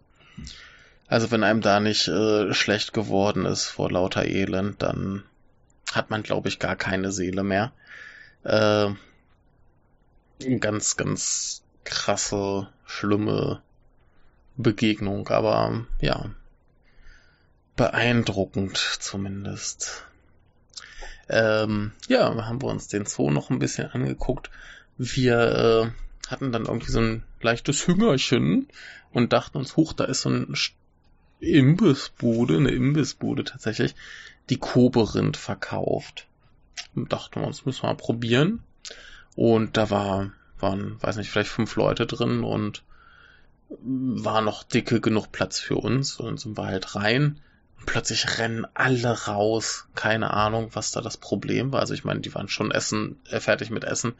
Also wenn einem da nicht äh, schlecht geworden ist vor lauter Elend, dann hat man, glaube ich, gar keine Seele mehr. Äh, ganz, ganz krasse, schlimme Begegnung, aber ja, beeindruckend zumindest. Ähm, ja, haben wir uns den Zoo noch ein bisschen angeguckt. Wir äh, hatten dann irgendwie so ein leichtes Hüngerchen und dachten uns, huch, da ist so ein Imbissbude, eine Imbissbude tatsächlich, die Koberind verkauft. Und dachten wir uns, müssen wir mal probieren. Und da war, waren, weiß nicht, vielleicht fünf Leute drin und war noch dicke genug Platz für uns und sind wir halt rein. Und plötzlich rennen alle raus. Keine Ahnung, was da das Problem war. Also ich meine, die waren schon essen, äh, fertig mit Essen.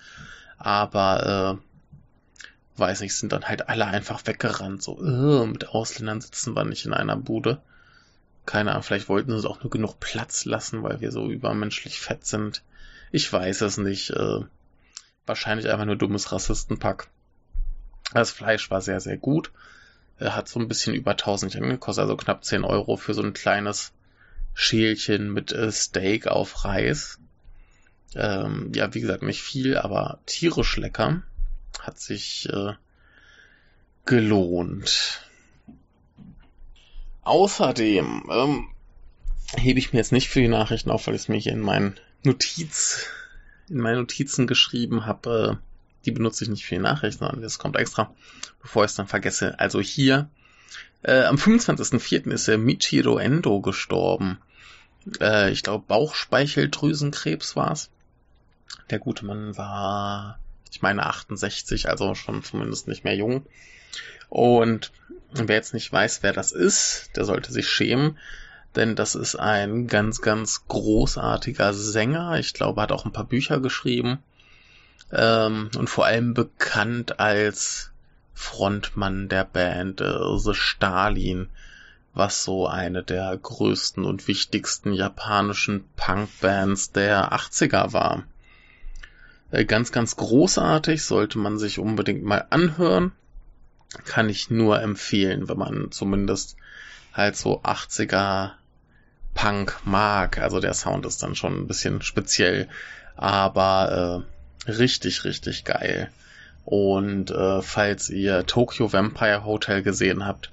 Aber äh, weiß nicht, sind dann halt alle einfach weggerannt. So, äh, mit Ausländern sitzen wir nicht in einer Bude. Keine Ahnung, vielleicht wollten sie uns auch nur genug Platz lassen, weil wir so übermenschlich fett sind. Ich weiß es nicht. Äh, wahrscheinlich einfach nur dummes Rassistenpack. Das Fleisch war sehr, sehr gut. Er hat so ein bisschen über 1000 Yen gekostet, also knapp 10 Euro für so ein kleines Schälchen mit äh, Steak auf Reis. Ähm, ja, wie gesagt, nicht viel, aber tierisch lecker hat sich äh, gelohnt. Außerdem ähm, hebe ich mir jetzt nicht für die Nachrichten auf, weil ich es mir hier in meinen Notiz, in meinen Notizen geschrieben habe. Die benutze ich nicht für die Nachrichten, sondern das kommt extra, bevor ich es dann vergesse. Also hier, äh, am 25.04. ist der Michiro Endo gestorben. Äh, ich glaube, Bauchspeicheldrüsenkrebs war's. Der gute Mann war, ich meine, 68, also schon zumindest nicht mehr jung. Und wer jetzt nicht weiß, wer das ist, der sollte sich schämen denn das ist ein ganz, ganz großartiger Sänger. Ich glaube, hat auch ein paar Bücher geschrieben ähm, und vor allem bekannt als Frontmann der Band äh, The Stalin, was so eine der größten und wichtigsten japanischen Punkbands der 80er war. Äh, ganz, ganz großartig, sollte man sich unbedingt mal anhören. Kann ich nur empfehlen, wenn man zumindest halt so 80er Punk mag. Also der Sound ist dann schon ein bisschen speziell, aber äh, richtig, richtig geil. Und äh, falls ihr Tokyo Vampire Hotel gesehen habt,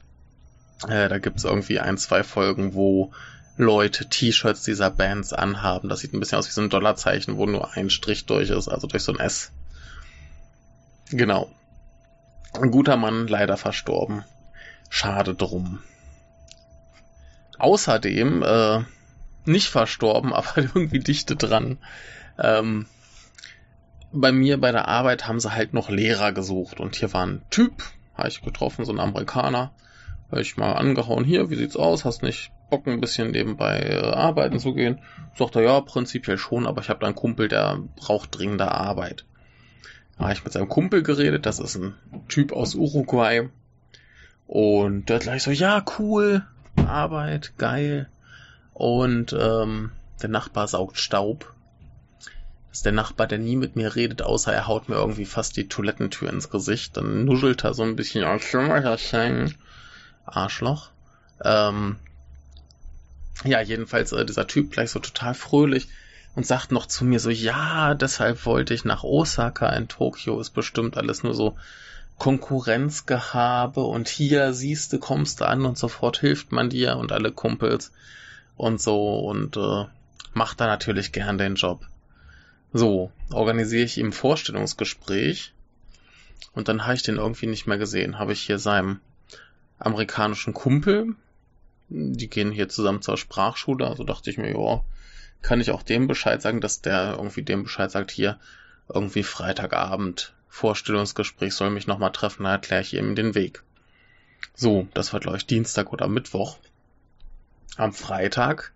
äh, da gibt's irgendwie ein, zwei Folgen, wo Leute T-Shirts dieser Bands anhaben. Das sieht ein bisschen aus wie so ein Dollarzeichen, wo nur ein Strich durch ist, also durch so ein S. Genau. Ein guter Mann, leider verstorben. Schade drum. Außerdem äh, nicht verstorben, aber irgendwie dichte dran. Ähm, bei mir bei der Arbeit haben sie halt noch Lehrer gesucht und hier war ein Typ, habe ich getroffen, so ein Amerikaner. Hab ich mal angehauen, hier, wie sieht's aus? Hast nicht Bock, ein bisschen nebenbei äh, arbeiten zu gehen? Sagt er, ja, prinzipiell schon, aber ich habe da einen Kumpel, der braucht dringende Arbeit. Da habe ich mit seinem Kumpel geredet, das ist ein Typ aus Uruguay. Und der hat gleich so, ja, cool, Arbeit, geil. Und ähm, der Nachbar saugt Staub. Das ist der Nachbar, der nie mit mir redet, außer er haut mir irgendwie fast die Toilettentür ins Gesicht. Dann nuschelt er so ein bisschen, Arschloch. Ähm, ja, jedenfalls äh, dieser Typ gleich so total fröhlich und sagt noch zu mir so, ja, deshalb wollte ich nach Osaka in Tokio, ist bestimmt alles nur so Konkurrenzgehabe und hier siehst du, kommst du an und sofort hilft man dir und alle Kumpels und so und äh, macht da natürlich gern den Job. So, organisiere ich ihm Vorstellungsgespräch und dann habe ich den irgendwie nicht mehr gesehen. Habe ich hier seinem amerikanischen Kumpel, die gehen hier zusammen zur Sprachschule, also dachte ich mir, ja, kann ich auch dem Bescheid sagen, dass der irgendwie dem Bescheid sagt, hier irgendwie Freitagabend Vorstellungsgespräch soll mich nochmal treffen, da erkläre ich ihm den Weg. So, das war glaube ich Dienstag oder Mittwoch. Am Freitag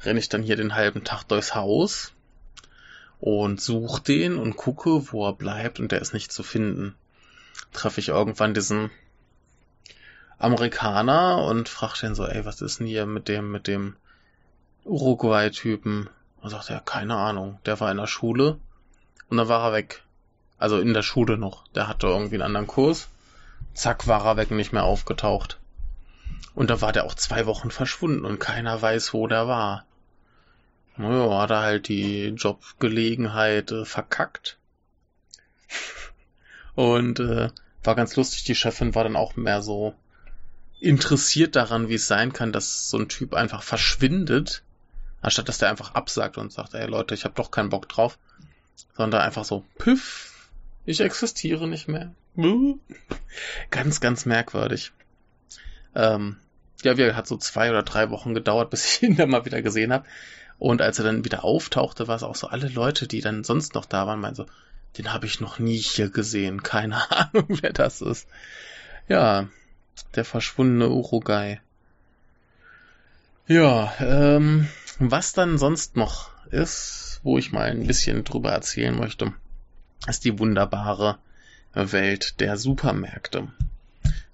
renne ich dann hier den halben Tag durchs Haus und suche den und gucke, wo er bleibt und der ist nicht zu finden. Treffe ich irgendwann diesen Amerikaner und frage den so, ey, was ist denn hier mit dem, mit dem Uruguay-Typen? Und sagt er, keine Ahnung, der war in der Schule und dann war er weg. Also in der Schule noch. Der hatte irgendwie einen anderen Kurs. Zack, war er weg, nicht mehr aufgetaucht. Und da war der auch zwei Wochen verschwunden und keiner weiß, wo der war. Naja, hat er halt die Jobgelegenheit äh, verkackt. und äh, war ganz lustig, die Chefin war dann auch mehr so interessiert daran, wie es sein kann, dass so ein Typ einfach verschwindet, anstatt dass der einfach absagt und sagt, ey Leute, ich hab doch keinen Bock drauf, sondern einfach so, püff, ich existiere nicht mehr. Ganz, ganz merkwürdig. Ähm, ja, wie hat so zwei oder drei Wochen gedauert, bis ich ihn dann mal wieder gesehen habe. Und als er dann wieder auftauchte, war es auch so, alle Leute, die dann sonst noch da waren, meinen so, den habe ich noch nie hier gesehen. Keine Ahnung, wer das ist. Ja, der verschwundene Uruguay. Ja, ähm, was dann sonst noch ist, wo ich mal ein bisschen drüber erzählen möchte ist die wunderbare Welt der Supermärkte.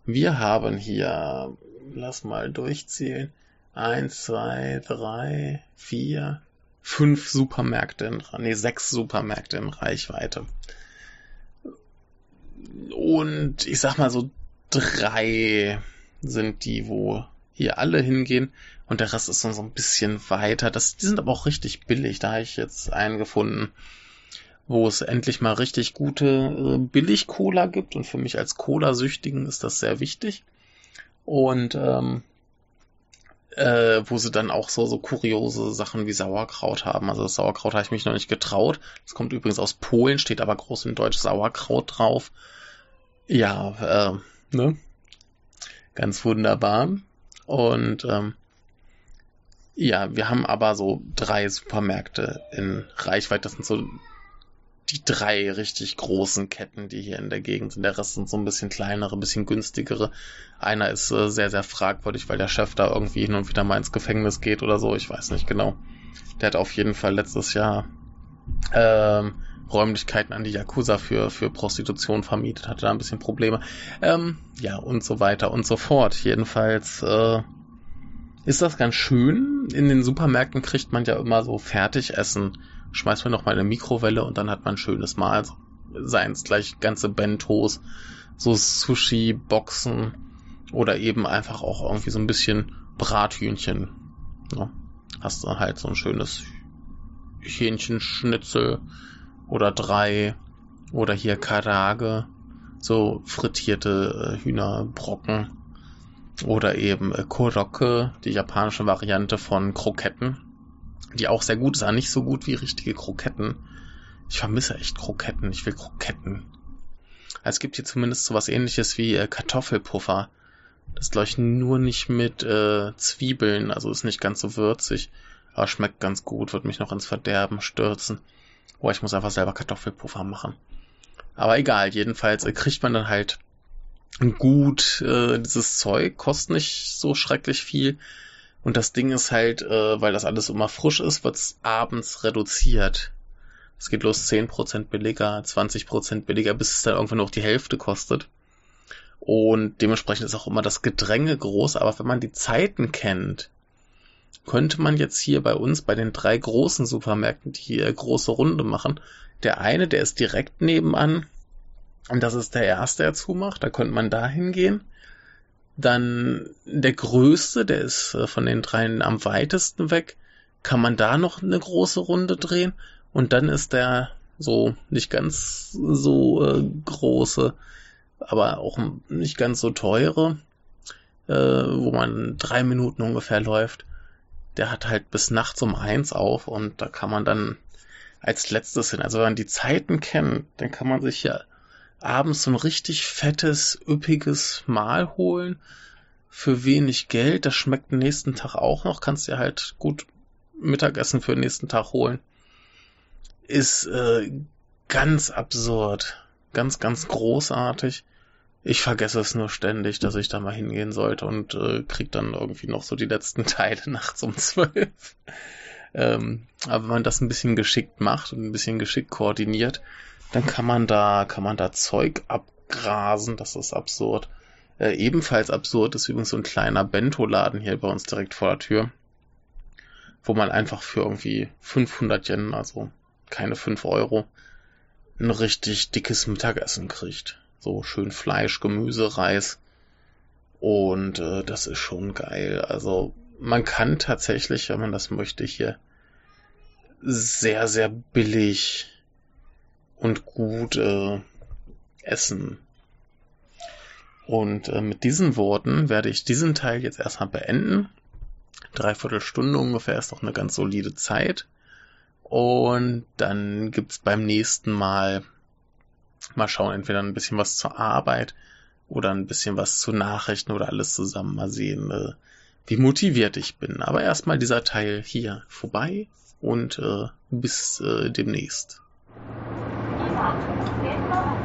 Wir haben hier, lass mal durchzählen, eins, zwei, drei, vier, fünf Supermärkte in, nee, sechs Supermärkte in Reichweite. Und ich sag mal so drei sind die, wo hier alle hingehen und der Rest ist so ein bisschen weiter. Das, die sind aber auch richtig billig. Da habe ich jetzt einen gefunden wo es endlich mal richtig gute äh, Billig-Cola gibt. Und für mich als Cola-Süchtigen ist das sehr wichtig. Und ähm, äh, wo sie dann auch so, so kuriose Sachen wie Sauerkraut haben. Also das Sauerkraut habe ich mich noch nicht getraut. Das kommt übrigens aus Polen, steht aber groß in Deutsch Sauerkraut drauf. Ja, äh, ne? Ganz wunderbar. Und ähm, ja, wir haben aber so drei Supermärkte in Reichweite. Das sind so die drei richtig großen Ketten, die hier in der Gegend sind. Der Rest sind so ein bisschen kleinere, ein bisschen günstigere. Einer ist äh, sehr, sehr fragwürdig, weil der Chef da irgendwie hin und wieder mal ins Gefängnis geht oder so. Ich weiß nicht genau. Der hat auf jeden Fall letztes Jahr ähm, Räumlichkeiten an die Yakuza für, für Prostitution vermietet, hatte da ein bisschen Probleme. Ähm, ja, und so weiter und so fort. Jedenfalls äh, ist das ganz schön. In den Supermärkten kriegt man ja immer so Fertigessen schmeißt man noch mal eine Mikrowelle und dann hat man ein schönes Mahl. Seien es gleich ganze Bentos, so Sushi-Boxen oder eben einfach auch irgendwie so ein bisschen Brathühnchen. Ja, hast du halt so ein schönes Hähnchenschnitzel oder drei oder hier Karage, so frittierte äh, Hühnerbrocken oder eben äh, Korokke, die japanische Variante von Kroketten die auch sehr gut aber nicht so gut wie richtige Kroketten. Ich vermisse echt Kroketten. Ich will Kroketten. Es gibt hier zumindest so was ähnliches wie äh, Kartoffelpuffer. Das glaube ich nur nicht mit äh, Zwiebeln, also ist nicht ganz so würzig, aber schmeckt ganz gut, wird mich noch ins Verderben stürzen. Oh, ich muss einfach selber Kartoffelpuffer machen. Aber egal, jedenfalls äh, kriegt man dann halt gut äh, dieses Zeug, kostet nicht so schrecklich viel, und das Ding ist halt, äh, weil das alles immer frisch ist, wird's abends reduziert. Es geht los 10% billiger, 20% billiger, bis es dann irgendwann noch die Hälfte kostet. Und dementsprechend ist auch immer das Gedränge groß, aber wenn man die Zeiten kennt, könnte man jetzt hier bei uns, bei den drei großen Supermärkten, die hier große Runde machen, der eine, der ist direkt nebenan, und das ist der erste, der zumacht, da könnte man da hingehen. Dann der größte, der ist äh, von den dreien am weitesten weg. Kann man da noch eine große Runde drehen? Und dann ist der so nicht ganz so äh, große, aber auch nicht ganz so teure, äh, wo man drei Minuten ungefähr läuft. Der hat halt bis nachts um eins auf und da kann man dann als letztes hin. Also wenn man die Zeiten kennt, dann kann man sich ja abends so ein richtig fettes, üppiges Mahl holen für wenig Geld. Das schmeckt den nächsten Tag auch noch. Kannst dir halt gut Mittagessen für den nächsten Tag holen. Ist äh, ganz absurd. Ganz, ganz großartig. Ich vergesse es nur ständig, dass ich da mal hingehen sollte und äh, krieg dann irgendwie noch so die letzten Teile nachts um zwölf. ähm, aber wenn man das ein bisschen geschickt macht und ein bisschen geschickt koordiniert, dann kann man da, kann man da Zeug abgrasen, das ist absurd. Äh, ebenfalls absurd ist übrigens so ein kleiner Bento-Laden hier bei uns direkt vor der Tür, wo man einfach für irgendwie 500 Yen, also keine 5 Euro, ein richtig dickes Mittagessen kriegt. So schön Fleisch, Gemüse, Reis. Und äh, das ist schon geil. Also man kann tatsächlich, wenn man das möchte, hier sehr, sehr billig und gut äh, essen. Und äh, mit diesen Worten werde ich diesen Teil jetzt erstmal beenden. Dreiviertel Stunde ungefähr ist doch eine ganz solide Zeit. Und dann gibt's beim nächsten Mal mal schauen, entweder ein bisschen was zur Arbeit oder ein bisschen was zu Nachrichten oder alles zusammen. Mal sehen, äh, wie motiviert ich bin. Aber erstmal dieser Teil hier vorbei und äh, bis äh, demnächst. 電車